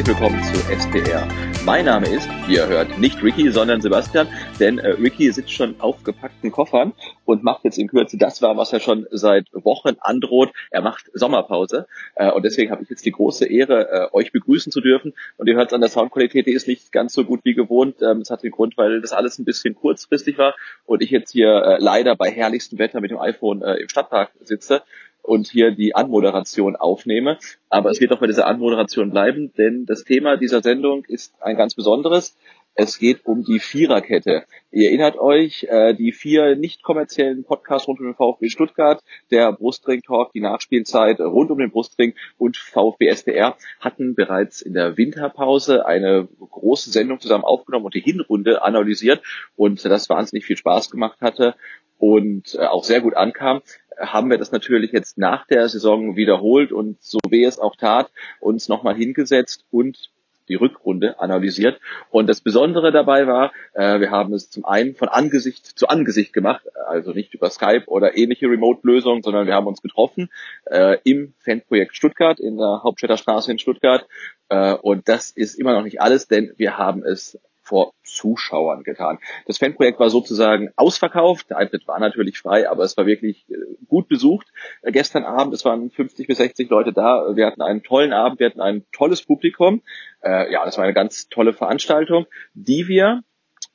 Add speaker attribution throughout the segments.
Speaker 1: Herzlich willkommen zu SPR. Mein Name ist, wie ihr hört, nicht Ricky, sondern Sebastian, denn äh, Ricky sitzt schon auf gepackten Koffern und macht jetzt in Kürze das war, was er schon seit Wochen androht. Er macht Sommerpause äh, und deswegen habe ich jetzt die große Ehre, äh, euch begrüßen zu dürfen. Und ihr hört es an der Soundqualität, die ist nicht ganz so gut wie gewohnt. Ähm, das hat den Grund, weil das alles ein bisschen kurzfristig war und ich jetzt hier äh, leider bei herrlichstem Wetter mit dem iPhone äh, im Stadtpark sitze und hier die Anmoderation aufnehme. Aber es wird auch bei dieser Anmoderation bleiben, denn das Thema dieser Sendung ist ein ganz besonderes. Es geht um die Viererkette. Ihr erinnert euch, äh, die vier nicht kommerziellen Podcasts rund um den VfB Stuttgart, der Brustring Talk, die Nachspielzeit rund um den Brustring und VfB SDR hatten bereits in der Winterpause eine große Sendung zusammen aufgenommen und die Hinrunde analysiert und das wahnsinnig viel Spaß gemacht hatte und äh, auch sehr gut ankam haben wir das natürlich jetzt nach der Saison wiederholt und so wie es auch tat, uns nochmal hingesetzt und die Rückrunde analysiert. Und das Besondere dabei war, äh, wir haben es zum einen von Angesicht zu Angesicht gemacht, also nicht über Skype oder ähnliche Remote-Lösungen, sondern wir haben uns getroffen äh, im Fanprojekt Stuttgart, in der Hauptstädter Straße in Stuttgart. Äh, und das ist immer noch nicht alles, denn wir haben es vor Zuschauern getan. Das Fanprojekt war sozusagen ausverkauft. Der Eintritt war natürlich frei, aber es war wirklich äh, gut besucht. Äh, gestern Abend, es waren 50 bis 60 Leute da. Wir hatten einen tollen Abend, wir hatten ein tolles Publikum. Äh, ja, das war eine ganz tolle Veranstaltung, die wir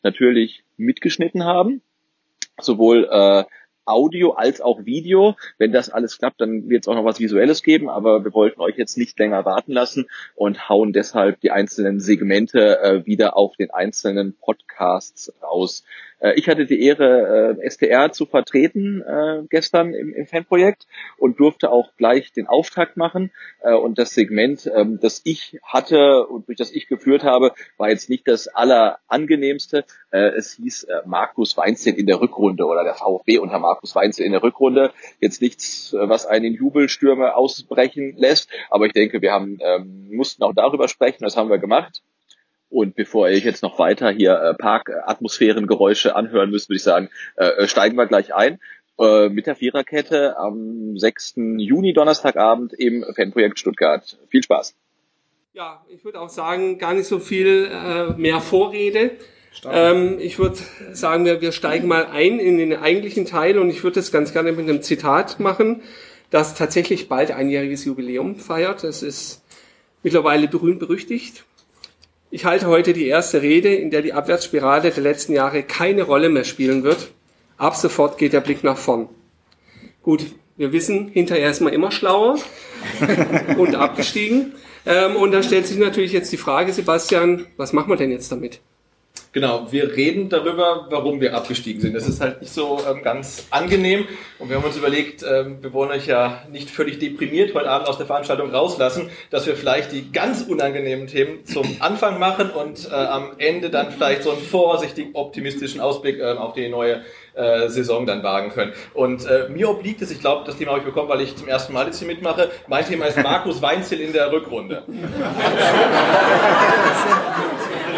Speaker 1: natürlich mitgeschnitten haben. Sowohl Audio als auch Video. Wenn das alles klappt, dann wird es auch noch was Visuelles geben, aber wir wollten euch jetzt nicht länger warten lassen und hauen deshalb die einzelnen Segmente äh, wieder auf den einzelnen Podcasts raus. Äh, ich hatte die Ehre, äh, STR zu vertreten äh, gestern im, im Fanprojekt und durfte auch gleich den Auftakt machen. Äh, und das Segment, ähm, das ich hatte und durch das ich geführt habe, war jetzt nicht das allerangenehmste. Äh, es hieß äh, Markus Weinzel in der Rückrunde oder der VfB unter Markus Weinzel in der Rückrunde. Jetzt nichts, äh, was einen Jubelstürme ausbrechen lässt, aber ich denke, wir haben ähm, mussten auch darüber sprechen. Das haben wir gemacht. Und bevor ich jetzt noch weiter hier äh, Parkatmosphärengeräusche anhören müsst, würde ich sagen, äh, äh, steigen wir gleich ein äh, mit der Viererkette am 6. Juni, Donnerstagabend im Fanprojekt Stuttgart. Viel Spaß.
Speaker 2: Ja, ich würde auch sagen, gar nicht so viel äh, mehr Vorrede. Ähm, ich würde sagen, wir, wir steigen mal ein in den eigentlichen Teil und ich würde das ganz gerne mit einem Zitat machen, das tatsächlich bald einjähriges Jubiläum feiert. Das ist mittlerweile berühmt berüchtigt. Ich halte heute die erste Rede, in der die Abwärtsspirale der letzten Jahre keine Rolle mehr spielen wird. Ab sofort geht der Blick nach vorn. Gut, wir wissen, hinterher ist man immer schlauer und abgestiegen. Ähm, und da stellt sich natürlich jetzt die Frage, Sebastian, was machen wir denn jetzt damit?
Speaker 3: Genau, wir reden darüber, warum wir abgestiegen sind. Das ist halt nicht so ähm, ganz angenehm. Und wir haben uns überlegt, ähm, wir wollen euch ja nicht völlig deprimiert heute Abend aus der Veranstaltung rauslassen, dass wir vielleicht die ganz unangenehmen Themen zum Anfang machen und äh, am Ende dann vielleicht so einen vorsichtig optimistischen Ausblick äh, auf die neue äh, Saison dann wagen können. Und äh, mir obliegt es, ich glaube, das Thema habe ich bekommen, weil ich zum ersten Mal jetzt hier mitmache. Mein Thema ist Markus Weinzel in der Rückrunde.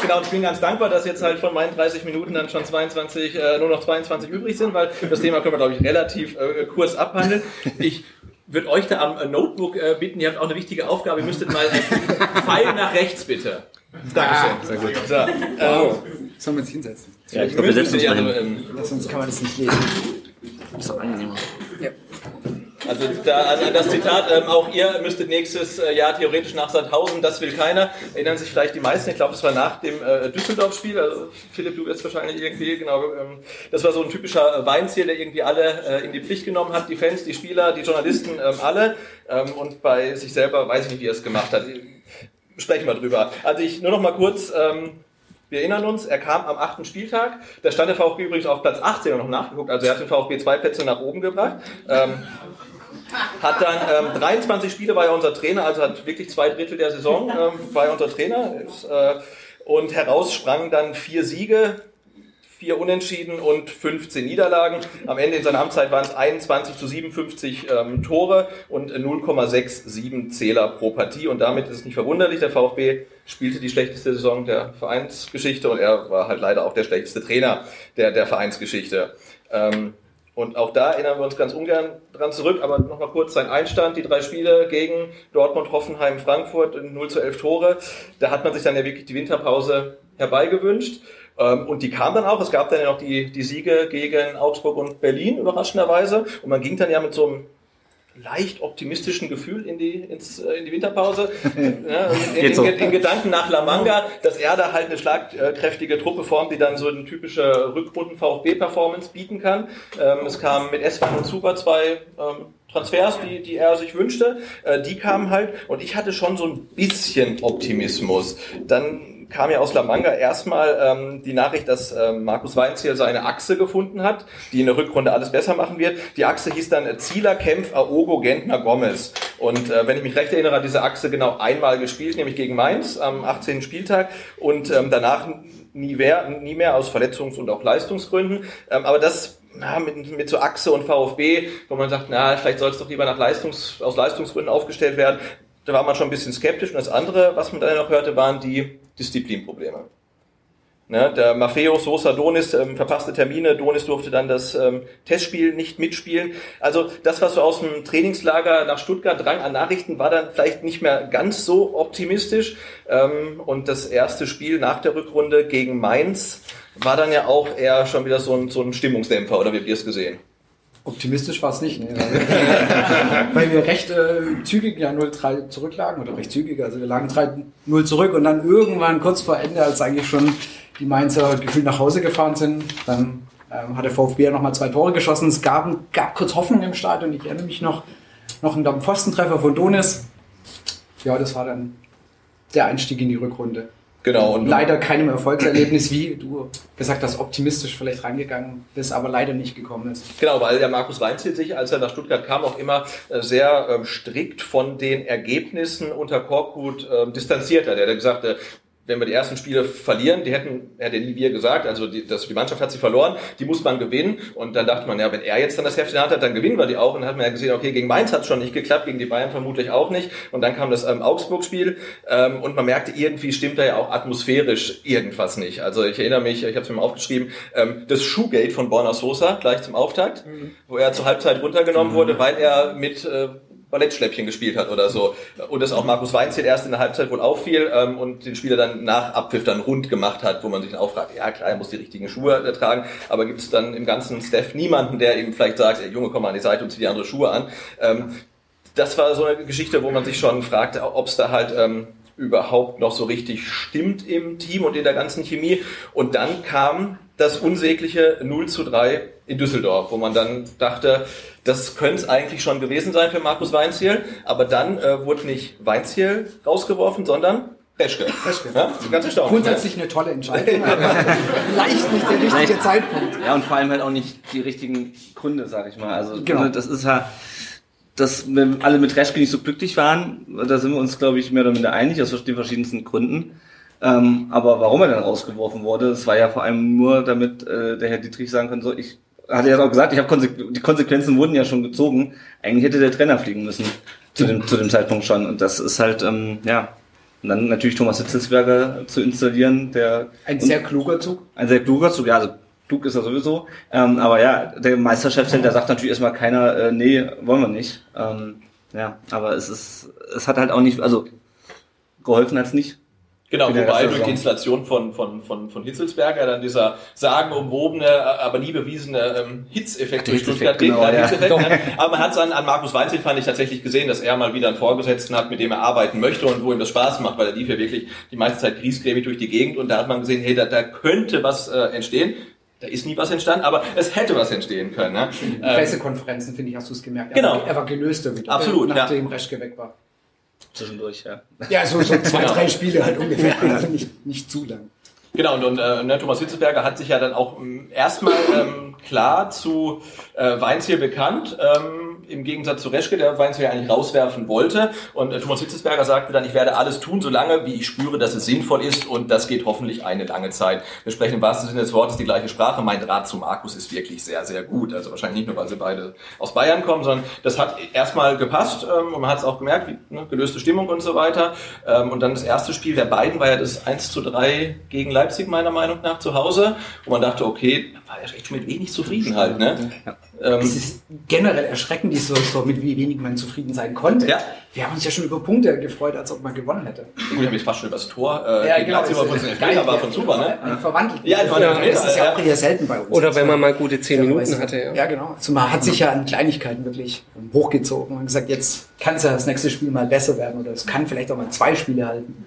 Speaker 3: Genau, und ich bin ganz dankbar, dass jetzt halt von meinen 30 Minuten dann schon 22, äh, nur noch 22 übrig sind, weil das Thema können wir, glaube ich, relativ äh, kurz abhandeln. Ich würde euch da am äh, Notebook äh, bitten, ihr habt auch eine wichtige Aufgabe, ihr müsstet mal Pfeil nach rechts bitte.
Speaker 1: Dankeschön.
Speaker 4: Sehr gut.
Speaker 1: So, ähm,
Speaker 4: Sollen wir uns hinsetzen?
Speaker 5: Ja, ich glaube, wir setzen uns mal hin.
Speaker 1: ähm,
Speaker 4: Sonst kann man das nicht lesen.
Speaker 5: Ist doch angenehmer.
Speaker 1: Also da, an das Zitat, ähm, auch ihr müsstet nächstes äh, Jahr theoretisch nach Sandhausen, das will keiner. Erinnern sich vielleicht die meisten, ich glaube, das war nach dem äh, Düsseldorf-Spiel, also Philipp, du wirst wahrscheinlich irgendwie, genau, ähm, das war so ein typischer Weinziel, der irgendwie alle äh, in die Pflicht genommen hat, die Fans, die Spieler, die Journalisten, ähm, alle. Ähm, und bei sich selber weiß ich nicht, wie er es gemacht hat. Sprechen wir drüber. Also ich nur noch mal kurz... Ähm, wir erinnern uns, er kam am achten Spieltag. Da stand der VfB übrigens auf Platz 18 und noch nachgeguckt. Also er hat den VfB zwei Plätze nach oben gebracht. Ähm, hat dann ähm, 23 Spiele war er unser Trainer, also hat wirklich zwei Drittel der Saison ähm, war er unser Trainer. Ist, äh, und heraus sprangen dann vier Siege, vier Unentschieden und 15 Niederlagen. Am Ende in seiner Amtszeit waren es 21 zu 57 ähm, Tore und 0,67 Zähler pro Partie. Und damit ist es nicht verwunderlich, der VfB spielte die schlechteste Saison der Vereinsgeschichte und er war halt leider auch der schlechteste Trainer der, der Vereinsgeschichte. Ähm, und auch da erinnern wir uns ganz ungern dran zurück, aber nochmal kurz sein Einstand, die drei Spiele gegen Dortmund, Hoffenheim, Frankfurt in 0 zu 11 Tore. Da hat man sich dann ja wirklich die Winterpause herbeigewünscht. Ähm, Und die kam dann auch. Es gab dann ja noch die, die Siege gegen Augsburg und Berlin, überraschenderweise. Und man ging dann ja mit so einem leicht optimistischen Gefühl in die, ins, äh, in die Winterpause. Ja, in, in,
Speaker 5: so.
Speaker 1: in, Gedanken nach La Manga, dass er da halt eine schlagkräftige Truppe formt, die dann so eine typische Rückrunden-VfB-Performance bieten kann. Ähm, es kam mit Eswan und Zuba zwei ähm, Transfers, die, die er sich wünschte. Äh, die kamen halt und ich hatte schon so ein bisschen Optimismus. Dann kam ja aus La Manga erstmal ähm, die Nachricht, dass ähm, Markus Weinziel seine Achse gefunden hat, die in der Rückrunde alles besser machen wird. Die Achse hieß dann Zieler, Kempf, Aogo, Gentner, Gomez. Und äh, wenn ich mich recht erinnere, hat diese Achse genau einmal gespielt, nämlich gegen Mainz am 18. Spieltag und ähm, danach nie mehr, nie mehr aus Verletzungs- und auch Leistungsgründen. Ähm, aber das na, mit, mit so Achse und VfB, wo man sagt, na, vielleicht soll es doch lieber nach Leistungs, aus Leistungsgründen aufgestellt werden. Da war man schon ein bisschen skeptisch. Und das andere, was man dann noch hörte, waren die Disziplinprobleme. Ne, der Maffeo Sosa Donis ähm, verpasste Termine, Donis durfte dann das ähm, Testspiel nicht mitspielen. Also das, was so aus dem Trainingslager nach Stuttgart drang an Nachrichten, war dann vielleicht nicht mehr ganz so optimistisch. Ähm, und das erste Spiel nach der Rückrunde gegen Mainz war dann ja auch eher schon wieder so ein, so ein Stimmungsdämpfer, oder wie habt ihr es gesehen?
Speaker 4: Optimistisch war es nicht, ne? weil wir recht äh, zügig ja 0-3 zurücklagen oder recht zügig, also wir lagen 3-0 zurück und dann irgendwann kurz vor Ende, als eigentlich schon die Mainzer gefühlt nach Hause gefahren sind, dann ähm, hat der VfB ja nochmal zwei Tore geschossen. Es gab, gab kurz Hoffnung im Stadion, ich erinnere mich noch, noch einen Pfostentreffer von Donis. Ja, das war dann der Einstieg in die Rückrunde.
Speaker 1: Genau. Und
Speaker 4: Leider keinem Erfolgserlebnis, wie du gesagt hast, optimistisch vielleicht reingegangen bist, aber leider nicht gekommen ist.
Speaker 1: Genau, weil der Markus Weinziel sich, als er nach Stuttgart kam, auch immer äh, sehr ähm, strikt von den Ergebnissen unter Korkut ähm, distanziert hat. Er hat gesagt, äh, wenn wir die ersten Spiele verlieren, die hätten, hätte wir gesagt, also die, das, die Mannschaft hat sie verloren, die muss man gewinnen. Und dann dachte man, ja, wenn er jetzt dann das Heft in der Hand hat, dann gewinnen wir die auch. Und dann hat man ja gesehen, okay, gegen Mainz hat es schon nicht geklappt, gegen die Bayern vermutlich auch nicht. Und dann kam das ähm, Augsburg-Spiel ähm, und man merkte, irgendwie stimmt da ja auch atmosphärisch irgendwas nicht. Also ich erinnere mich, ich habe es mir mal aufgeschrieben, ähm, das Shoegate von Borna Sosa gleich zum Auftakt, wo er zur Halbzeit runtergenommen wurde, weil er mit äh, Ballettschläppchen gespielt hat oder so. Und dass auch Markus Weinziel erst in der Halbzeit wohl auffiel ähm, und den Spieler dann nach Abpfiff dann rund gemacht hat, wo man sich dann auch fragt, ja klar, er muss die richtigen Schuhe tragen, aber gibt es dann im ganzen Staff niemanden, der ihm vielleicht sagt, ey, Junge, komm mal an die Seite und zieh die andere Schuhe an. Ähm, das war so eine Geschichte, wo man sich schon fragte, ob es da halt ähm, überhaupt noch so richtig stimmt im Team und in der ganzen Chemie. Und dann kam das unsägliche 0 zu 3 in Düsseldorf, wo man dann dachte, das könnte es eigentlich schon gewesen sein für Markus Weinziel, aber dann äh, wurde nicht Weinziel rausgeworfen, sondern Reschke.
Speaker 4: Reschke.
Speaker 1: Ja, ganz erstaunlich.
Speaker 4: Grundsätzlich eine tolle Entscheidung, aber vielleicht nicht der richtige
Speaker 5: Vielleicht-
Speaker 4: Zeitpunkt.
Speaker 5: Ja, und vor allem halt auch nicht die richtigen Gründe, sag ich mal. Also
Speaker 4: Genau.
Speaker 5: ne, das ist ja, dass wir alle mit Reschke nicht so glücklich waren, da sind wir uns, glaube ich, mehr oder minder einig, aus den verschiedensten Gründen. Ähm, aber warum er dann rausgeworfen wurde, das war ja vor allem nur, damit äh, der Herr Dietrich sagen kann, so, ich hatte ja auch gesagt, ich habe Konse die Konsequenzen wurden ja schon gezogen. Eigentlich hätte der Trainer fliegen müssen zu dem zu dem Zeitpunkt schon. Und das ist halt ähm, ja und dann natürlich Thomas Hitzelsberger zu installieren, der
Speaker 4: Ein sehr kluger Zug.
Speaker 5: ein sehr kluger Zug, ja, also klug ist er sowieso. Ähm, aber ja, der Meisterschaftsheld, der sagt natürlich erstmal keiner, äh, nee, wollen wir nicht. Ähm, ja, aber es ist, es hat halt auch nicht, also geholfen hat's nicht.
Speaker 1: Genau, wobei durch die. Installation von, von, von, von Hitzelsberger dann dieser sagenumwobene, aber nie bewiesene ähm, Hitzeffekt durch Stuttgart
Speaker 6: genau,
Speaker 1: Ja,
Speaker 6: ja.
Speaker 1: Hitzeffekt, ne? Aber man hat es an, an Markus Weinzel, fand ich tatsächlich gesehen, dass er mal wieder einen Vorgesetzten hat, mit dem er arbeiten möchte und wo ihm das Spaß macht, weil er lief ja wirklich die meiste Zeit griesgrämig durch die Gegend und da hat man gesehen, hey, da, da könnte was äh, entstehen. Da ist nie was entstanden, aber es hätte was entstehen können. Ne?
Speaker 4: In
Speaker 1: Ähm,
Speaker 4: Pressekonferenzen, finde ich, hast du es gemerkt.
Speaker 1: Genau.
Speaker 4: Er war, er war gelöster wieder.
Speaker 1: Absolut, ja.
Speaker 4: Nachdem Reschke weg war.
Speaker 6: Zwischendurch, ja.
Speaker 4: Ja, so, so zwei,
Speaker 1: Genau.
Speaker 4: drei Spiele halt ungefähr. Also nicht, nicht zu lang.
Speaker 1: Genau, und, und äh, ne, Thomas Hitzelsberger hat sich ja dann auch ähm, erstmal ähm, klar zu äh, Weinziel bekannt, ähm, im Gegensatz zu Reschke, der Weinziel ja eigentlich rauswerfen wollte. Und äh, Thomas Hitzelsberger sagte dann, ich werde alles tun, solange wie ich spüre, dass es sinnvoll ist und das geht hoffentlich eine lange Zeit. Wir sprechen im wahrsten Sinne des Wortes die gleiche Sprache. Mein Draht zu Markus ist wirklich sehr, sehr gut. Also wahrscheinlich nicht nur, weil sie beide aus Bayern kommen, sondern das hat erstmal gepasst ähm, und man hat es auch gemerkt, wie, ne, gelöste Stimmung und so weiter. Ähm, und dann das erste Spiel der beiden war ja das 1 zu 3 gegen Leipzig, meiner Meinung nach, zu Hause. Und man dachte, okay, war ja echt schon mit wenig zufrieden halt. Ne? Ähm,
Speaker 4: Es ist generell erschreckend, so, so mit wie wenig man zufrieden sein konnte.
Speaker 1: Ja.
Speaker 4: Wir haben uns ja schon über Punkte gefreut, als ob man gewonnen hätte.
Speaker 1: gut, ich habe mich fast schon über das Tor äh, gegen Leipzig, aber von Elfmeter war von super, ne?
Speaker 4: Ein verwandelt.
Speaker 1: Ja,
Speaker 4: ja,
Speaker 1: verwandelter
Speaker 4: das ist ja auch eher selten bei uns.
Speaker 2: Oder wenn man mal gute zehn Minuten
Speaker 4: Fairerweise.
Speaker 2: hatte. Ja.
Speaker 4: Ja, genau. Also man hat sich ja an Kleinigkeiten wirklich hochgezogen und gesagt, jetzt kann es ja das nächste Spiel mal besser werden oder es kann vielleicht auch mal zwei Spiele halten.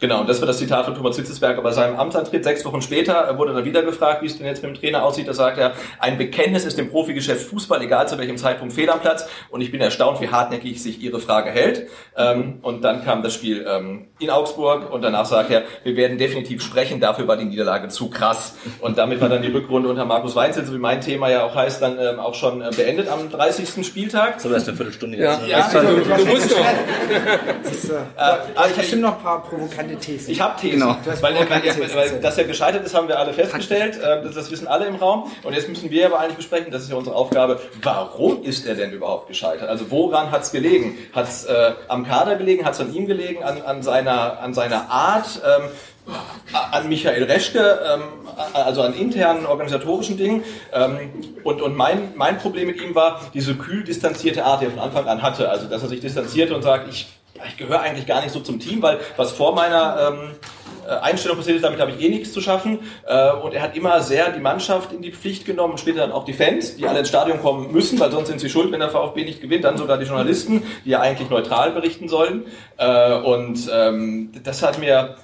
Speaker 1: Genau, und das war das Zitat von Thomas Hitzelsberger bei seinem Amtsantritt. Sechs Wochen später wurde dann wieder gefragt, wie es denn jetzt mit dem Trainer aussieht. Da sagt er, ein Bekenntnis ist dem Profigeschäft Fußball, egal zu welchem Zeitpunkt, fehl am Platz. Und ich bin erstaunt, wie hartnäckig sich Ihre Frage hält. Ähm, und dann kam das Spiel ähm, in Augsburg und danach sagt er, wir werden definitiv sprechen, dafür war die Niederlage zu krass. Und damit war dann die Rückrunde unter Markus Weinzel, so wie mein Thema ja auch heißt, dann ähm, auch schon äh, beendet am 30. Spieltag.
Speaker 6: Das ist eine Viertelstunde
Speaker 2: Ja.
Speaker 6: jetzt.
Speaker 2: Ja, du, du musst doch.
Speaker 4: Das ist, äh,
Speaker 1: ich-
Speaker 4: bestimmt noch ein paar provokante Thesen.
Speaker 1: Ich habe Thesen.
Speaker 6: Genau.
Speaker 1: Weil,
Speaker 4: provokante
Speaker 1: weil,
Speaker 4: Thesen,
Speaker 1: weil dass er gescheitert ist, haben wir alle festgestellt. Ähm, Das, das wissen alle im Raum. Und jetzt müssen wir aber eigentlich besprechen, das ist ja unsere Aufgabe, warum ist er denn überhaupt gescheitert? Also woran hat es gelegen? Hat es äh, am Kader gelegen? Hat es an ihm gelegen? An, an, seiner, an seiner Art? Ähm, an Michael Reschke, ähm, also an internen organisatorischen Dingen. Ähm, und und mein, mein Problem mit ihm war diese kühl distanzierte Art, die er von Anfang an hatte. Also dass er sich distanzierte und sagt, ich, ich gehöre eigentlich gar nicht so zum Team, weil was vor meiner ähm, äh, Einstellung passiert ist, damit habe ich eh nichts zu schaffen. Äh, Und er hat immer sehr die Mannschaft in die Pflicht genommen, später dann auch die Fans, die alle ins Stadion kommen müssen, weil sonst sind sie schuld, wenn der VfB nicht gewinnt. Dann sogar die Journalisten, die ja eigentlich neutral berichten sollen. Äh, Und ähm, das hat mir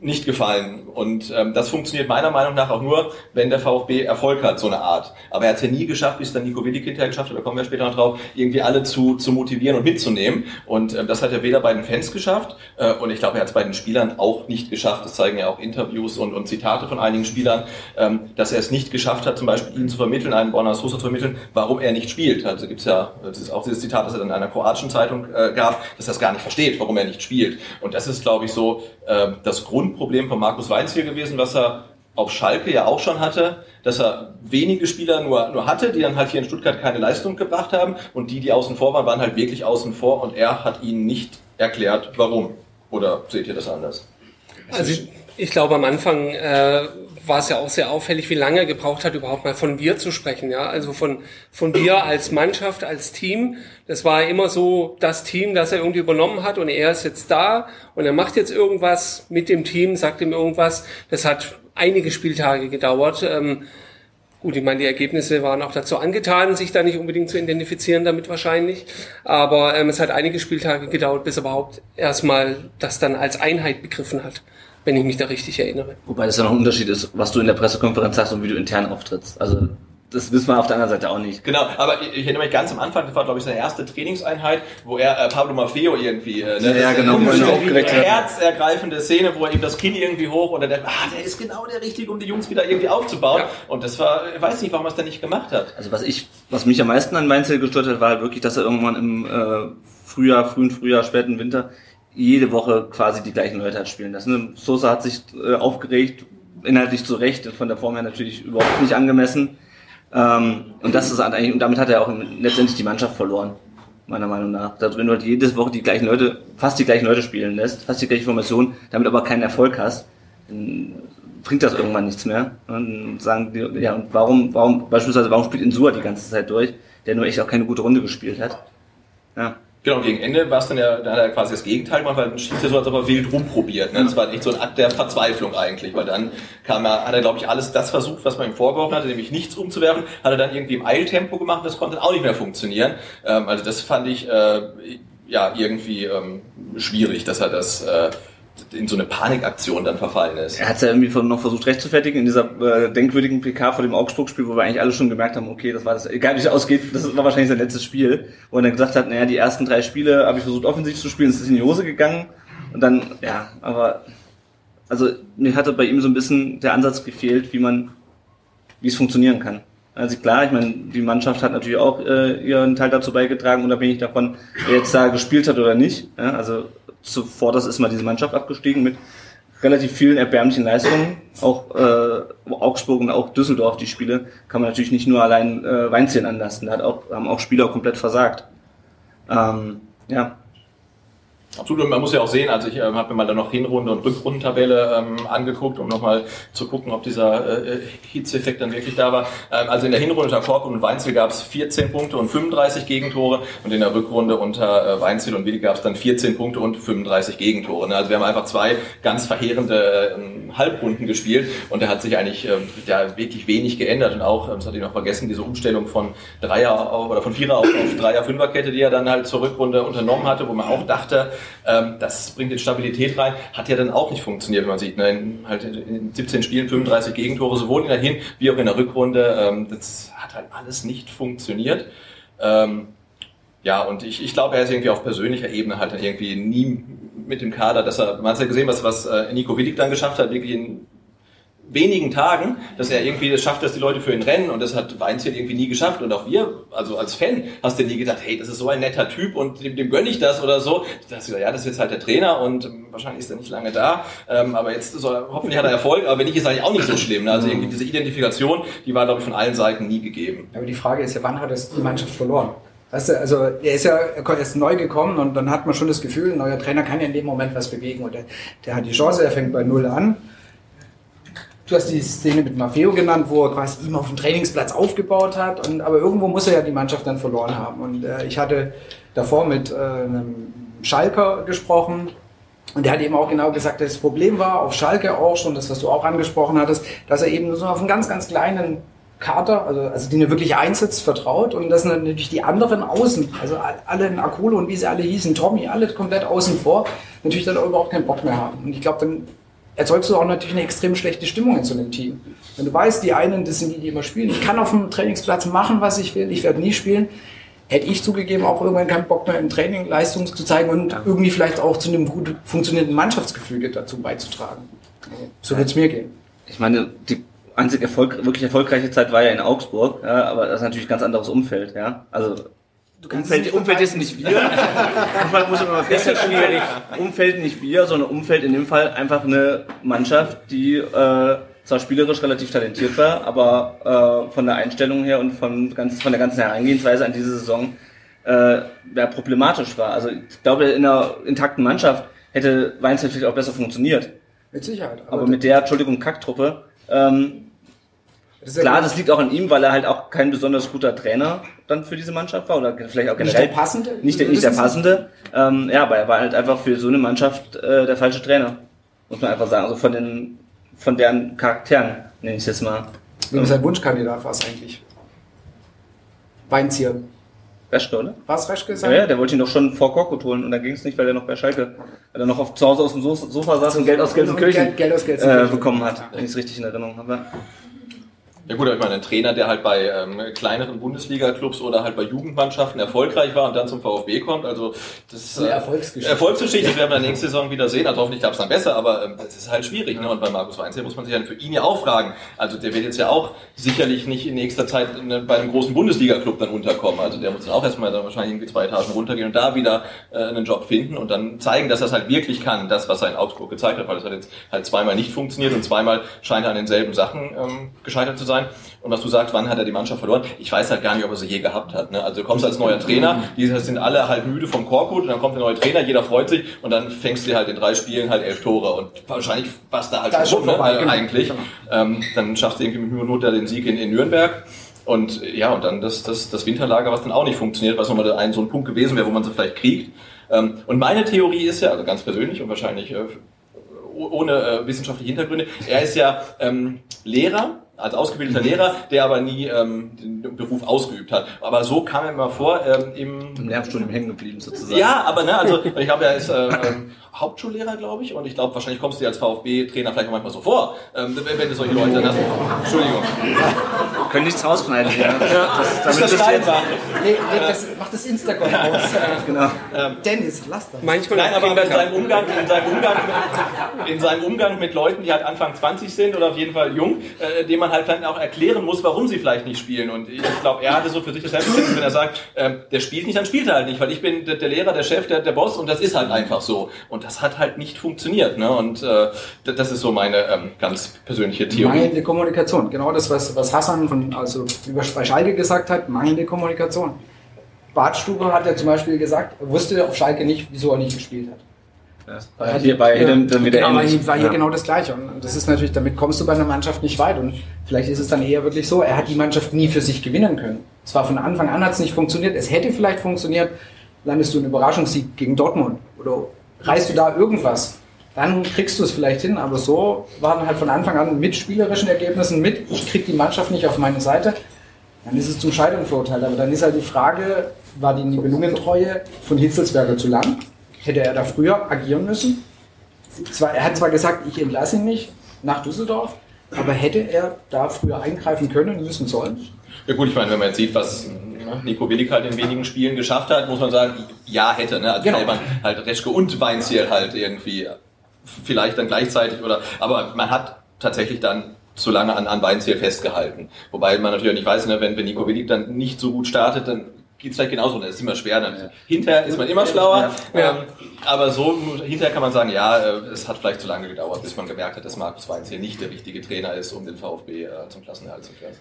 Speaker 1: nicht gefallen. Und ähm, das funktioniert meiner Meinung nach auch nur, wenn der VfB Erfolg hat, so eine Art. Aber er hat es ja nie geschafft, wie es dann Nico Willig hinterher geschafft hat, da kommen wir später noch drauf, irgendwie alle zu, zu motivieren und mitzunehmen. Und ähm, das hat er weder bei den Fans geschafft äh, und ich glaube, er hat es bei den Spielern auch nicht geschafft. Das zeigen ja auch Interviews und, und Zitate von einigen Spielern, ähm, dass er es nicht geschafft hat, zum Beispiel ihnen zu vermitteln, einen Borna Sosa zu vermitteln, warum er nicht spielt. Also gibt's ja, das ist auch dieses Zitat, das er dann in einer kroatischen Zeitung äh, gab, dass er es gar nicht versteht, warum er nicht spielt. Und das ist, glaube ich, so äh, das Grundproblem von Markus Weinziel gewesen, was er auf Schalke ja auch schon hatte, dass er wenige Spieler nur, nur hatte, die dann halt hier in Stuttgart keine Leistung gebracht haben und die, die außen vor waren, waren halt wirklich außen vor und er hat ihnen nicht erklärt, warum. Oder seht ihr das anders?
Speaker 2: Also ich glaube, am Anfang äh, war es ja auch sehr auffällig, wie lange er gebraucht hat, überhaupt mal von wir zu sprechen. Ja, also von von wir als Mannschaft, als Team. Das war immer so das Team, das er irgendwie übernommen hat und er ist jetzt da und er macht jetzt irgendwas mit dem Team, sagt ihm irgendwas. Das hat einige Spieltage gedauert. Ähm, Gut, ich meine, die Ergebnisse waren auch dazu angetan, sich da nicht unbedingt zu identifizieren damit wahrscheinlich. Aber ähm, es hat einige Spieltage gedauert, bis er überhaupt erstmal das dann als Einheit begriffen hat, wenn ich mich da richtig erinnere.
Speaker 6: Wobei das ja noch ein Unterschied ist, was du in der Pressekonferenz sagst und wie du intern auftrittst. Also das wissen wir auf der anderen Seite auch nicht.
Speaker 1: Genau, aber ich, ich erinnere mich ganz am Anfang, das war glaube ich seine erste Trainingseinheit, wo er äh, Pablo Maffeo irgendwie, äh, ne,
Speaker 6: Ja, ja,
Speaker 1: das ist
Speaker 6: genau, er aufgeregt
Speaker 1: eine herzergreifende Szene, wo er ihm das Kinn irgendwie hoch und er denkt, ah, der ist genau der Richtige, um die Jungs wieder irgendwie aufzubauen.
Speaker 2: Ja.
Speaker 1: Und das war, ich weiß nicht, warum er es dann nicht gemacht hat.
Speaker 6: Also was ich, was mich am meisten an Mainzel gestört hat, war halt wirklich, dass er irgendwann im äh, Frühjahr, frühen Frühjahr, späten Winter jede Woche quasi die gleichen Leute hat spielen lassen. Sosa hat sich äh, aufgeregt, inhaltlich zu Recht, von der Form her natürlich überhaupt nicht angemessen. Ähm, und das ist eigentlich, und damit hat er auch letztendlich die Mannschaft verloren, meiner Meinung nach. Also wenn du halt jede Woche die gleichen Leute, fast die gleichen Leute spielen lässt, fast die gleiche Formation, damit aber keinen Erfolg hast, dann bringt das irgendwann nichts mehr. Und sagen die, ja, und warum, warum, beispielsweise, warum spielt Insua die ganze Zeit durch, der nur echt auch keine gute Runde gespielt hat? Ja.
Speaker 1: Genau, gegen Ende war es dann ja, da hat er quasi das Gegenteil gemacht, weil dann schießt er so, als ob er wild rumprobiert. Ne? Das war echt so ein Akt der Verzweiflung eigentlich, weil dann kam er, hat er, glaube ich, alles das versucht, was man ihm vorgeworfen hatte, nämlich nichts umzuwerfen, hat er dann irgendwie im Eiltempo gemacht, das konnte dann auch nicht mehr funktionieren. Ähm, also das fand ich äh, ja irgendwie ähm, schwierig, dass er das äh, in so eine Panikaktion dann verfallen ist.
Speaker 6: Er hat es ja irgendwie noch versucht rechtfertigen in dieser äh, denkwürdigen PK vor dem Augsburg-Spiel, wo wir eigentlich alle schon gemerkt haben, okay, das war das, egal wie es ausgeht, das war wahrscheinlich sein letztes Spiel, wo er dann gesagt hat, naja, die ersten drei Spiele habe ich versucht offensiv zu spielen, es ist in die Hose gegangen und dann, ja, aber also mir hatte bei ihm so ein bisschen der Ansatz gefehlt, wie man, wie es funktionieren kann. Also klar, ich meine, die Mannschaft hat natürlich auch äh, ihren Teil dazu beigetragen, unabhängig davon, wer jetzt da gespielt hat oder nicht. Ja, also zuvor das ist mal diese Mannschaft abgestiegen mit relativ vielen erbärmlichen Leistungen. Auch äh, Augsburg und auch Düsseldorf, die Spiele, kann man natürlich nicht nur allein äh, Weinzählen anlassen. Da hat auch, haben auch Spieler komplett versagt. Ähm, ja,
Speaker 1: Und man muss ja auch sehen, also ich äh, habe mir mal dann noch Hinrunde und Rückrundentabelle ähm, angeguckt, um nochmal zu gucken, ob dieser äh, Hitzeffekt dann wirklich da war. Ähm, also in der Hinrunde unter Korkut und Weinzel gab es 14 Punkte und 35 Gegentore und in der Rückrunde unter äh, Weinzel und Willi gab es dann 14 Punkte und 35 Gegentore. Ne? Also wir haben einfach zwei ganz verheerende äh, Halbrunden gespielt und da hat sich eigentlich äh, ja, wirklich wenig geändert und auch, ähm, das hatte ich noch vergessen, diese Umstellung von Dreier auf, oder von Vierer auf, auf Dreier-Fünfer-Kette, die er dann halt zur Rückrunde unternommen hatte, wo man auch dachte, ähm, das bringt jetzt Stabilität rein. Hat ja dann auch nicht funktioniert, wie man sieht. Ne? In, halt in 17 Spielen 35 Gegentore, sowohl in der Hin- wie auch in der Rückrunde. Ähm, das hat halt alles nicht funktioniert. Ähm, ja, und ich, ich glaube, er ist irgendwie auf persönlicher Ebene halt irgendwie nie mit dem Kader, dass er, man hat ja gesehen, was, was äh, Nico Willig dann geschafft hat, wirklich in wenigen Tagen, dass er irgendwie das schafft, dass die Leute für ihn rennen und das hat Weinzel irgendwie nie geschafft und auch wir, also als Fan, hast du nie gedacht, hey, das ist so ein netter Typ und dem, dem gönne ich das oder so. Ich dachte, ja, das ist jetzt halt der Trainer und ähm, wahrscheinlich ist er nicht lange da, ähm, aber jetzt soll, hoffentlich hat er Erfolg, aber wenn nicht, ist eigentlich auch nicht so schlimm. Ne? Also irgendwie diese Identifikation, die war, glaube ich, von allen Seiten nie gegeben.
Speaker 4: Aber die Frage ist ja, wann hat es die Mannschaft verloren? Weißt du, also er ist ja er ist neu gekommen und dann hat man schon das Gefühl, ein neuer Trainer kann ja in dem Moment was bewegen und der, der hat die Chance, er fängt bei Null an Du hast die Szene mit Maffeo genannt, wo er quasi ihm auf dem Trainingsplatz aufgebaut hat. Und, aber irgendwo muss er ja die Mannschaft dann verloren haben. Und äh, ich hatte davor mit äh, einem Schalker gesprochen. Und der hat eben auch genau gesagt, das Problem war auf Schalke auch schon, das, was du auch angesprochen hattest, dass er eben so auf einen ganz, ganz kleinen Kater, also, also die er wirklich einsetzt, vertraut und dass natürlich die anderen außen, also alle in Akolo und wie sie alle hießen, Tommy, alle komplett außen vor, natürlich dann auch überhaupt keinen Bock mehr haben. Und ich glaube, dann erzeugst du auch natürlich eine extrem schlechte Stimmung in so einem Team. Wenn du weißt, die einen, das sind die, die immer spielen, ich kann auf dem Trainingsplatz machen, was ich will, ich werde nie spielen, hätte ich zugegeben auch irgendwann keinen Bock mehr im Training Leistung zu zeigen und irgendwie vielleicht auch zu einem gut funktionierenden Mannschaftsgefüge dazu beizutragen. So wird es mir gehen.
Speaker 6: Ich meine, die einzig Erfolg, wirklich erfolgreiche Zeit war ja in Augsburg, ja, aber das ist natürlich ein ganz anderes Umfeld, ja. Also Umfeld, Umfeld ist nicht wir. Umfeld muss man feststellen, Umfeld, nicht wir, sondern Umfeld in dem Fall einfach eine Mannschaft, die äh, zwar spielerisch relativ talentiert war, aber äh, von der Einstellung her und von, ganz, von der ganzen Herangehensweise an diese Saison äh, ja, problematisch war. Also ich glaube, in einer intakten Mannschaft hätte Weinzel vielleicht auch besser funktioniert.
Speaker 4: Mit Sicherheit.
Speaker 6: Aber, aber mit der, Entschuldigung, Kacktruppe, ähm, das Klar, das liegt auch an ihm, weil er halt auch kein besonders guter Trainer dann für diese Mannschaft war oder vielleicht auch generell.
Speaker 4: Nicht der passende?
Speaker 6: Nicht der, nicht der passende. Ähm, ja, aber er war halt einfach für so eine Mannschaft äh, der falsche Trainer. Muss man einfach sagen. Also von den, von deren Charakteren, nenne ich es jetzt mal.
Speaker 4: Wem ist sein Wunschkandidat war es eigentlich? Weinzieher.
Speaker 6: Reschke, oder?
Speaker 4: War es Reschke
Speaker 6: sein? Ja, ja, der wollte ihn doch schon vor Korkut holen und dann ging es nicht, weil er noch bei Schalke, weil er noch auf, zu Hause aus dem Sofa saß und Geld aus Gelsenkirchen,
Speaker 4: Geld, Geld aus Gelsenkirchen.
Speaker 6: Äh, bekommen hat, wenn ich es richtig in Erinnerung habe.
Speaker 1: Ja gut, ich meine, ein Trainer, der halt bei ähm, kleineren Bundesliga-Clubs oder halt bei Jugendmannschaften erfolgreich war und dann zum VfB kommt, also das ist
Speaker 4: äh, Erfolgsgeschichte.
Speaker 1: Erfolgsgeschichte, das werden wir nächste Saison wieder sehen. Also hoffentlich klappt es dann besser, aber ähm, das ist halt schwierig. Ne? Und bei Markus Weinzel muss man sich dann für ihn ja auch fragen. Also der wird jetzt ja auch sicherlich nicht in nächster Zeit bei einem großen Bundesliga-Club dann unterkommen. Also der muss dann auch erstmal dann wahrscheinlich irgendwie zwei Etagen runtergehen und da wieder äh, einen Job finden und dann zeigen, dass er es halt wirklich kann, das, was er in Augsburg gezeigt hat, weil das hat jetzt halt zweimal nicht funktioniert und zweimal scheint er an denselben Sachen ähm, gescheitert zu sein. Und was du sagst, wann hat er die Mannschaft verloren? Ich weiß halt gar nicht, ob er sie je gehabt hat. Ne? Also du kommst als neuer Trainer, die sind alle halt müde vom Korkut und dann kommt der neue Trainer, jeder freut sich und dann fängst du halt in drei Spielen halt elf Tore und wahrscheinlich was da halt
Speaker 4: da schon vorbei,
Speaker 1: ne?
Speaker 4: genau.
Speaker 1: eigentlich.
Speaker 4: Genau.
Speaker 1: Ähm, dann schaffst du irgendwie mit und Not den Sieg in, in Nürnberg. und ja, und dann das, das, das Winterlager, was dann auch nicht funktioniert, was nochmal ein so ein Punkt gewesen wäre, wo man sie vielleicht kriegt. Ähm, und meine Theorie ist ja, also ganz persönlich und wahrscheinlich äh, ohne äh, wissenschaftliche Hintergründe, er ist ja ähm, Lehrer als ausgebildeter Lehrer, der aber nie ähm, den Beruf ausgeübt hat. Aber so kam er mir mal vor ähm, im,
Speaker 6: Im Lernstudium hängen geblieben sozusagen.
Speaker 1: Ja, aber ne, also ich glaube, er ist äh, ähm, Hauptschullehrer, glaube ich, und ich glaube, wahrscheinlich kommst du dir als VfB-Trainer vielleicht auch manchmal so vor, ähm, wenn, wenn du solche Leute hast. Entschuldigung.
Speaker 6: Wir können nichts rausschneiden. Ja.
Speaker 1: Das, ist das scheinbar.
Speaker 4: Nee, nee, das, mach das Instagram aus.
Speaker 6: Genau.
Speaker 4: Dennis, lass das.
Speaker 2: Manchmal
Speaker 1: Nein, aber in seinem, Umgang, in, seinem Umgang, in seinem Umgang mit Leuten, die halt Anfang 20 sind oder auf jeden Fall jung, äh, dem man halt dann auch erklären muss, warum sie vielleicht nicht spielen. Und ich glaube, er hatte so für sich das Selbstverständnis, wenn er sagt, ähm, der spielt nicht, dann spielt er halt nicht, weil ich bin der, der Lehrer, der Chef, der, der Boss und das ist halt einfach so. Und das hat halt nicht funktioniert. Ne? Und äh, das ist so meine ähm, ganz persönliche Theorie.
Speaker 4: Mangelnde Kommunikation. Genau das, was, was Hassan von, also über bei Schalke gesagt hat, mangelnde Kommunikation. Bartstube hat ja zum Beispiel gesagt, wusste auf Schalke nicht, wieso er nicht gespielt hat.
Speaker 6: Bei, hier bei Hidden dann wieder
Speaker 4: genau,
Speaker 6: ähnlich.
Speaker 4: war hier
Speaker 6: Ja.
Speaker 4: genau das Gleiche. Und das ist natürlich, damit kommst du bei einer Mannschaft nicht weit. Und vielleicht ist es dann eher wirklich so, er hat die Mannschaft nie für sich gewinnen können. Es war von Anfang an hat es nicht funktioniert. Es hätte vielleicht funktioniert, landest du einen Überraschungssieg gegen Dortmund oder reißt du da irgendwas. Dann kriegst du es vielleicht hin, aber so waren halt von Anfang an mit spielerischen Ergebnissen mit, ich krieg die Mannschaft nicht auf meine Seite, dann ist es zum Scheidung verurteilt. Aber dann ist halt die Frage, war die Nibelungentreue von Hitzelsberger zu lang? Hätte er da früher agieren müssen? Zwar, er hat zwar gesagt, ich entlasse ihn nicht nach Düsseldorf, aber hätte er da früher eingreifen können, müssen sollen?
Speaker 1: Ja gut, ich meine, wenn man jetzt sieht, was ne, Nico Willig halt in wenigen Spielen geschafft hat, muss man sagen, ja hätte. Ne? Also
Speaker 4: Genau.
Speaker 1: hätte man halt Reschke und Weinziel halt irgendwie vielleicht dann gleichzeitig oder aber man hat tatsächlich dann so lange an, an Weinziel festgehalten. Wobei man natürlich auch nicht weiß, ne, wenn, wenn Nico Willig dann nicht so gut startet, dann geht's vielleicht genauso. Das ist immer schwer. Dann Hinterher ist man immer schlauer.
Speaker 2: Ja.
Speaker 1: Ähm, aber so hinterher kann man sagen, ja, äh, es hat vielleicht zu lange gedauert, bis man gemerkt hat, dass Markus Weinziel nicht der richtige Trainer ist, um den VfB äh, zum Klassenerhalt zu führen.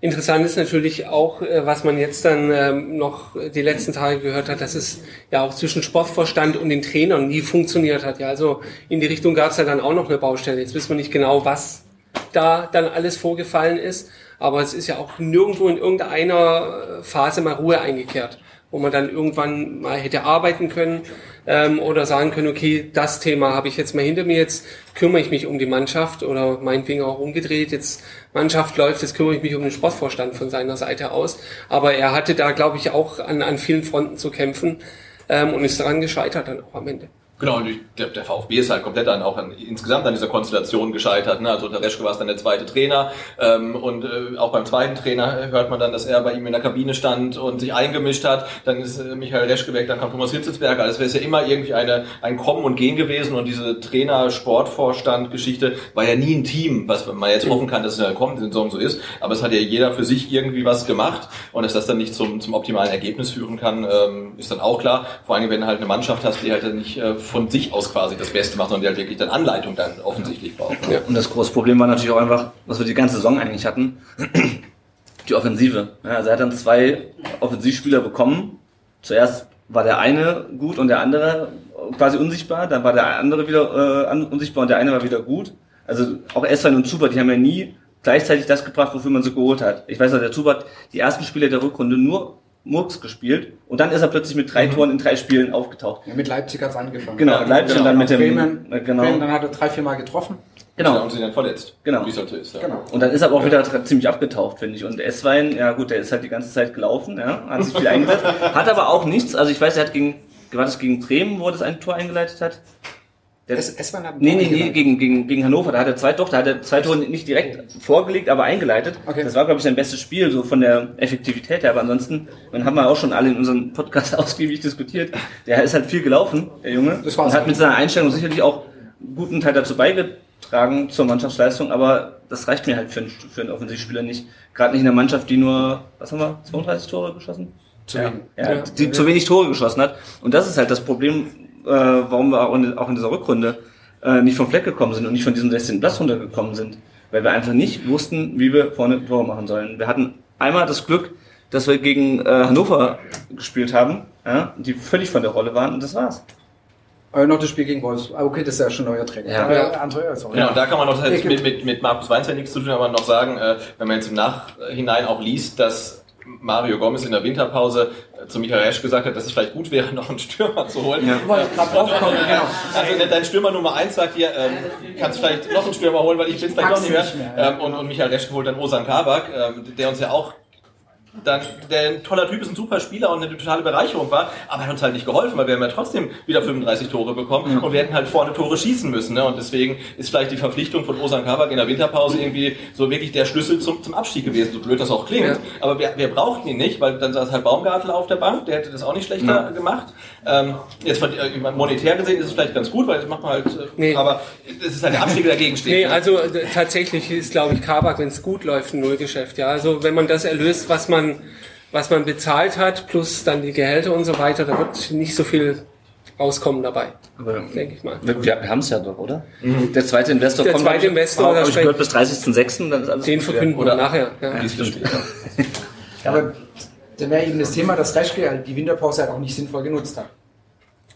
Speaker 2: Interessant ist natürlich auch, äh, was man jetzt dann ähm, noch die letzten Tage gehört hat, dass es ja auch zwischen Sportvorstand und den Trainern nie funktioniert hat. Ja, also in die Richtung gab es ja dann auch noch eine Baustelle. Jetzt wissen wir nicht genau, was da dann alles vorgefallen ist, aber es ist ja auch nirgendwo in irgendeiner äh, Phase mal Ruhe eingekehrt, wo man dann irgendwann mal hätte arbeiten können ähm, oder sagen können, okay, das Thema habe ich jetzt mal hinter mir, jetzt kümmere ich mich um die Mannschaft oder meinetwegen auch umgedreht, jetzt Mannschaft läuft, jetzt kümmere ich mich um den Sportvorstand von seiner Seite aus. Aber er hatte da, glaube ich, auch an, an vielen Fronten zu kämpfen ähm, und ist daran gescheitert dann auch am Ende.
Speaker 1: Genau, und der, der VfB ist halt komplett dann auch an, insgesamt an dieser Konstellation gescheitert. Ne? Also der Reschke war es dann der zweite Trainer ähm, und äh, auch beim zweiten Trainer hört man dann, dass er bei ihm in der Kabine stand und sich eingemischt hat. Dann ist äh, Michael Reschke weg, dann kam Thomas Hitzelsberger. Das wäre ja immer irgendwie eine, ein Kommen und Gehen gewesen und diese Trainer-Sportvorstand-Geschichte war ja nie ein Team, was man jetzt hoffen kann, dass es in der kommenden Saison so ist. Aber es hat ja jeder für sich irgendwie was gemacht und dass das dann nicht zum, zum optimalen Ergebnis führen kann, ähm, ist dann auch klar. Vor allem, wenn du halt eine Mannschaft hast, die halt dann nicht äh, von sich aus quasi das Beste macht, sondern die halt wirklich dann Anleitung dann offensichtlich braucht.
Speaker 6: Ja. Und das große Problem war natürlich auch einfach, was wir die ganze Saison eigentlich hatten, die Offensive. Also er hat dann zwei Offensivspieler bekommen. Zuerst war der eine gut und der andere quasi unsichtbar, dann war der andere wieder äh, un- unsichtbar und der eine war wieder gut. Also auch Eswein und Zuber, die haben ja nie gleichzeitig das gebracht, wofür man sie geholt hat. Ich weiß noch, der Zuber hat die ersten Spiele der Rückrunde nur Murks gespielt und dann ist er plötzlich mit drei Toren in drei Spielen aufgetaucht.
Speaker 4: Ja, mit Leipzig hat es angefangen.
Speaker 6: Genau, Leipzig und dann mit dem
Speaker 4: Bremen,
Speaker 6: äh, genau.
Speaker 4: Bremen, dann hat er drei, vier Mal getroffen.
Speaker 6: Genau.
Speaker 1: Und sie dann verletzt.
Speaker 6: Genau.
Speaker 1: Wie es halt so ist. Ja.
Speaker 4: Genau.
Speaker 6: Und dann ist er aber auch wieder ziemlich abgetaucht, finde ich. Und Esswein, ja gut, der ist halt die ganze Zeit gelaufen, ja, hat sich viel eingesetzt, hat aber auch nichts. Also ich weiß, er hat gegen, war das gegen Bremen, wo er das ein Tor eingeleitet hat? Der,
Speaker 4: Es, Eswein hat
Speaker 6: nee, nee, nee, gegen, gegen, gegen Hannover, da hat er zwei, doch, da hat er zwei Tore nicht direkt vorgelegt, aber eingeleitet.
Speaker 4: Okay.
Speaker 6: Das war, glaube ich, sein bestes Spiel, so von der Effektivität her. Aber ansonsten, dann haben wir auch schon alle in unserem Podcast ausgiebig diskutiert. Der ist halt viel gelaufen, der Junge.
Speaker 4: Das war's.
Speaker 6: und hat mit seiner Einstellung sicherlich auch einen guten Teil dazu beigetragen zur Mannschaftsleistung, aber das reicht mir halt für einen, für einen Offensivspieler nicht. Gerade nicht in einer Mannschaft, die nur, was haben wir, 32 Tore geschossen?
Speaker 4: Zu
Speaker 6: ja,
Speaker 4: wenig.
Speaker 6: ja, die zu wenig Tore geschossen hat. Und das ist halt das Problem, äh, warum wir auch in, auch in dieser Rückrunde äh, nicht vom Fleck gekommen sind und nicht von diesem 16. Platz runtergekommen sind. Weil wir einfach nicht wussten, wie wir vorne Tore machen sollen. Wir hatten einmal das Glück, dass wir gegen äh, Hannover gespielt haben, ja, die völlig von der Rolle waren und das war's.
Speaker 4: Aber noch das Spiel gegen Wolfsburg. Ah, okay, das ist ja schon neuer Trainer.
Speaker 6: Ja.
Speaker 4: Äh, André, sorry.
Speaker 1: Ja, und da kann man noch jetzt
Speaker 4: Ja,
Speaker 1: mit, mit, mit Markus Weinz ja nichts zu tun, aber noch sagen, äh, wenn man jetzt im Nachhinein auch liest, dass Mario Gomez in der Winterpause äh, zu Michael Resch gesagt hat, dass es vielleicht gut wäre, noch einen Stürmer zu holen.
Speaker 4: Ich wollte gerade draufkommen, genau.
Speaker 1: Also dein Stürmer Nummer 1 sagt dir, ähm, kannst vielleicht noch einen Stürmer holen, weil ich bin vielleicht noch nicht mehr.
Speaker 4: mehr, ja.
Speaker 1: ähm, und, und Michael Resch holt dann Osan Kabak, ähm, der uns ja auch dann, der ein toller Typ ist, ein super Spieler und eine totale Bereicherung war, aber er hat uns halt nicht geholfen, weil wir haben ja trotzdem wieder 35 Tore bekommen und wir hätten halt vorne Tore schießen müssen. Ne? Und deswegen ist vielleicht die Verpflichtung von Osan Kabak in der Winterpause irgendwie so wirklich der Schlüssel zum, zum Abstieg gewesen, so blöd das auch klingt.
Speaker 2: Ja.
Speaker 1: Aber wir, wir brauchten ihn nicht, weil dann saß halt Baumgartel auf der Bank, der hätte das auch nicht schlechter gemacht. Ähm, jetzt äh, monetär gesehen ist es vielleicht ganz gut, weil das macht man halt, äh,
Speaker 2: Nee.
Speaker 1: aber es ist halt der Abstieg, der dagegen steht.
Speaker 2: Nee,
Speaker 1: ne?
Speaker 2: also äh, tatsächlich ist, glaube ich, Kabak, wenn es gut läuft, ein Nullgeschäft. Ja, also wenn man das erlöst, was man, was man bezahlt hat, plus dann die Gehälter und so weiter, da wird nicht so viel rauskommen dabei,
Speaker 6: Aber
Speaker 2: denke ich mal.
Speaker 6: wir, wir haben es ja doch, oder? Der zweite Investor
Speaker 2: Der
Speaker 6: kommt,
Speaker 2: zweite
Speaker 6: glaub ich,
Speaker 2: Investor, da
Speaker 6: ich gehört, bis 30.06. Dann ist alles
Speaker 2: Den verkünden
Speaker 1: Oder-
Speaker 2: wir nachher. Ja.
Speaker 1: Ja.
Speaker 4: Ja, aber dann wäre eben das Thema, dass Reschke halt die Winterpause halt auch nicht sinnvoll genutzt hat.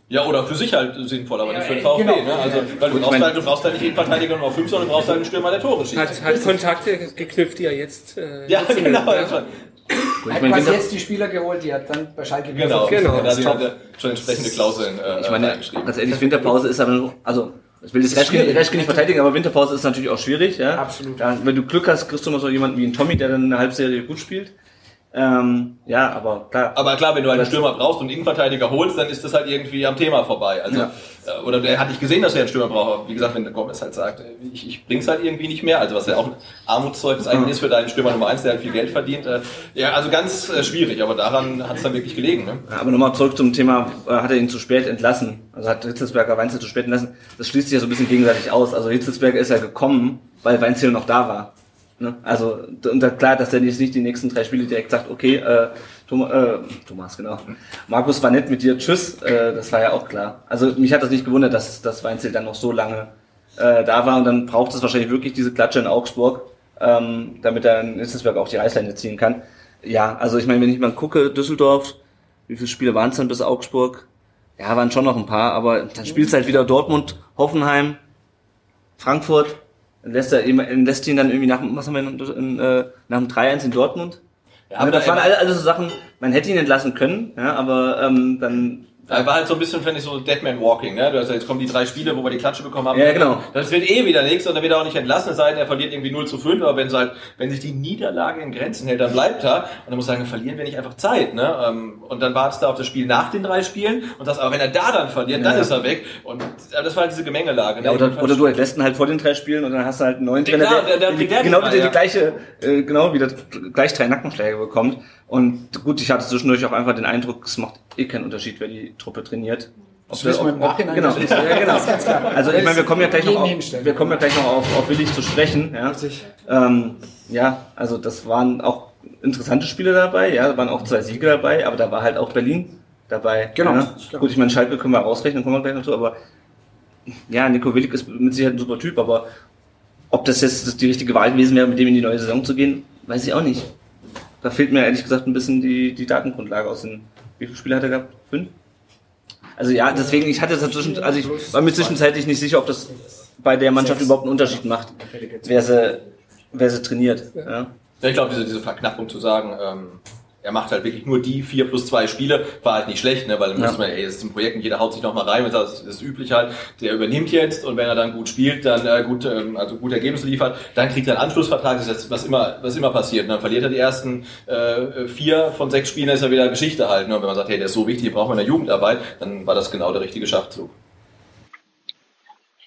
Speaker 1: Ja, oder für sich halt sinnvoll, aber nicht für den
Speaker 4: Ja,
Speaker 1: VfB.
Speaker 4: genau.
Speaker 1: Ne? Also, weil du brauchst, halt, du brauchst halt nicht jeden Verteidiger Nummer 5, sondern du brauchst halt einen Stürmer, der Tore schießt.
Speaker 2: Hat, hat Kontakte geknüpft, die er jetzt äh,
Speaker 1: ja, genau.
Speaker 2: ja.
Speaker 4: Er
Speaker 6: ich
Speaker 4: hat
Speaker 6: meine, Winter,
Speaker 4: jetzt die Spieler geholt, die hat dann bei Schalke wieder
Speaker 1: Genau.
Speaker 2: Genau.
Speaker 1: Da hat er schon entsprechende Klauseln äh,
Speaker 6: ich meine, ganz ehrlich, Winterpause ist aber noch, also, ich will das. Reschke nicht verteidigen, aber Winterpause ist natürlich auch schwierig, ja.
Speaker 4: Absolut.
Speaker 6: Ja, wenn du Glück hast, kriegst du mal so jemanden wie einen Tommy, der dann eine Halbserie gut spielt. Ähm, ja, aber klar.
Speaker 1: Aber klar, wenn du einen Stürmer brauchst und einen Innenverteidiger holst, dann ist das halt irgendwie am Thema vorbei. Also,
Speaker 6: Ja.
Speaker 1: äh, oder der hat nicht gesehen, dass er einen Stürmer braucht. Aber Wie gesagt, wenn der Gomez halt sagt, äh, ich, ich bring's halt irgendwie nicht mehr, also was ja auch ein Armutszeugnis eigentlich ist für deinen Stürmer Nummer eins, der halt viel Geld verdient. Äh, ja, also ganz schwierig, aber daran hat es dann wirklich gelegen. Ne?
Speaker 6: Ja, Aber nochmal zurück zum Thema, hat er ihn zu spät entlassen? Also hat Hitzelsberger Weinzel zu spät entlassen? Das schließt sich ja so ein bisschen gegenseitig aus. Also Hitzelsberger ist ja gekommen, weil Weinzel noch da war. Ne? Also, und da, klar, dass er jetzt nicht die nächsten drei Spiele direkt sagt, okay, äh, Thomas, äh, Thomas, genau. Markus war nett mit dir, tschüss, äh, das war ja auch klar. Also mich hat das nicht gewundert, dass, dass Weinzel dann noch so lange äh, da war und dann braucht es wahrscheinlich wirklich diese Klatsche in Augsburg, ähm, damit er in Hitzelsberger auch die Reißleine ziehen kann. Ja, also ich meine, wenn ich mal gucke, Düsseldorf, wie viele Spiele waren es dann bis Augsburg? Ja, waren schon noch ein paar, aber dann spielst du halt wieder Dortmund, Hoffenheim, Frankfurt, lässt er eben, lässt ihn dann irgendwie nach, was haben wir in, in, äh, nach dem 3-1 in Dortmund? Ja, aber das waren alle, alle so Sachen, man hätte ihn entlassen können, ja, aber ähm, dann
Speaker 1: Er war halt so ein bisschen, finde ich, so Deadman Walking. Ne? Du hast ja, jetzt kommen die drei Spiele, wo wir die Klatsche bekommen haben.
Speaker 6: Ja, genau.
Speaker 1: Das wird eh wieder nichts und dann wird er auch nicht entlassen, es sei denn, er verliert irgendwie 0 zu 5, aber wenn, halt, wenn sich die Niederlage in Grenzen hält, dann bleibt er. Und dann muss ich sagen, verlieren wir nicht einfach Zeit. Ne? Ähm, Und dann wartest du auf das Spiel nach den drei Spielen und sagst, aber wenn er da dann verliert, dann
Speaker 6: Ja.
Speaker 1: ist er weg. Und äh, das war halt diese Gemengelage. Ne?
Speaker 6: Ja, oder, oder du entlässt ihn halt vor den drei Spielen und dann hast du halt einen neuen
Speaker 1: Ja,
Speaker 6: Trainer,
Speaker 1: klar,
Speaker 6: der,
Speaker 1: der- der kriegt der
Speaker 6: genau
Speaker 1: die
Speaker 6: die gleiche, äh, genau wieder gleich drei Nackenschläge bekommt. Und gut, ich hatte zwischendurch auch einfach den Eindruck, es macht eh keinen Unterschied, wer die Truppe trainiert. Ob
Speaker 4: Das wir im Nachhinein.
Speaker 6: Genau. Ja, genau. Also ich meine, wir kommen ja gleich noch auf, wir kommen ja gleich noch auf, auf Willig zu sprechen. Ja. Ähm, ja, also das waren auch interessante Spiele dabei, ja, da waren auch zwei Siege dabei, aber da war halt auch Berlin dabei.
Speaker 4: Genau.
Speaker 6: Ja.
Speaker 4: Genau.
Speaker 6: Gut, ich meine, Schalke können wir rausrechnen, kommen wir gleich noch zu, aber ja, Nico Willig ist mit Sicherheit ein super Typ, aber ob das jetzt die richtige Wahl gewesen wäre, mit dem in die neue Saison zu gehen, weiß ich auch nicht. Da fehlt mir ehrlich gesagt ein bisschen die, die Datengrundlage aus den. Wie viele Spiele hat er gehabt? Fünf? Also ja, deswegen, ich hatte dazwischen, also ich war mir zwischenzeitlich nicht sicher, ob das bei der Mannschaft überhaupt einen Unterschied macht, wer sie, wer sie trainiert. Ja.
Speaker 1: Ja, ich glaube, diese, diese Verknappung zu sagen, ähm, er macht halt wirklich nur die vier plus zwei Spiele, war halt nicht schlecht, ne? weil dann
Speaker 6: Ja.
Speaker 1: muss man, ey, das ist ein Projekt und jeder haut sich nochmal rein, das ist, üblich halt, der übernimmt jetzt und wenn er dann gut spielt, dann äh, gut, ähm, also gut Ergebnis liefert, dann kriegt er einen Anschlussvertrag, das ist jetzt, was immer, was immer passiert. Und dann verliert er die ersten äh, vier von sechs Spielen, dann ist er wieder Geschichte halt. Ne? Und wenn man sagt, hey, der ist so wichtig, den brauchen wir in der Jugendarbeit, dann war das genau der richtige Schachzug.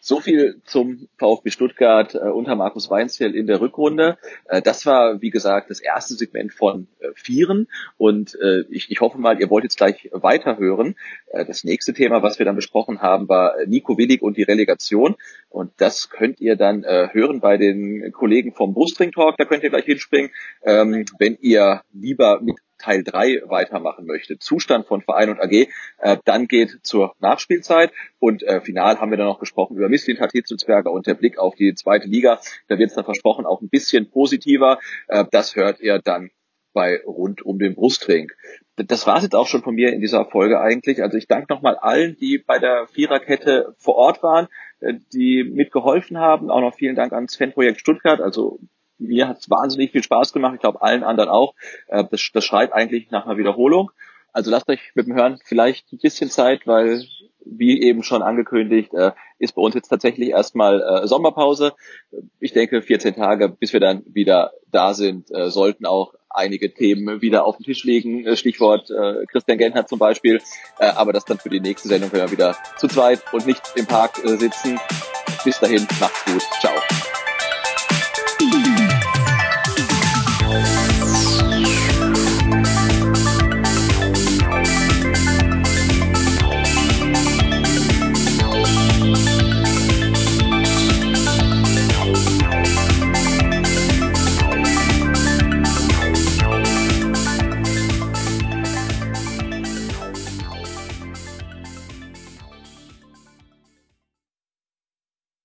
Speaker 5: So viel zum VfB Stuttgart äh, unter Markus Weinzierl in der Rückrunde. Äh, das war, wie gesagt, das erste Segment von äh, Vieren. Und äh, ich, ich hoffe mal, ihr wollt jetzt gleich weiterhören. Äh, das nächste Thema, was wir dann besprochen haben, war Nico Willig und die Relegation. Und das könnt ihr dann äh, hören bei den Kollegen vom Brustring Talk. Da könnt ihr gleich hinspringen. Ähm, wenn ihr lieber mit Teil 3 weitermachen möchte, Zustand von Verein und AG, äh, dann geht zur Nachspielzeit und äh, final haben wir dann noch gesprochen über Misslint Hitzelsberger und der Blick auf die zweite Liga. Da wird es dann versprochen auch ein bisschen positiver. Äh, das hört ihr dann bei rund um den Brustring.
Speaker 1: das war es jetzt auch schon von mir in dieser Folge eigentlich. Also ich danke nochmal allen, die bei der Viererkette vor Ort waren, äh, die mitgeholfen haben. Auch noch vielen Dank ans Fanprojekt Stuttgart. Also mir hat es wahnsinnig viel Spaß gemacht. Ich glaube allen anderen auch. Äh, das, das schreit eigentlich nach einer Wiederholung. Also lasst euch mit dem Hören vielleicht ein bisschen Zeit, weil wie eben schon angekündigt, äh, ist bei uns jetzt tatsächlich erstmal äh, Sommerpause. Ich denke, 14 Tage, bis wir dann wieder da sind, äh, sollten auch einige Themen wieder auf den Tisch liegen. Äh, Stichwort äh, Christian Gentner zum Beispiel. Äh, aber das dann für die nächste Sendung, wenn wir wieder zu zweit und nicht im Park äh, sitzen. Bis dahin, macht's gut. Ciao.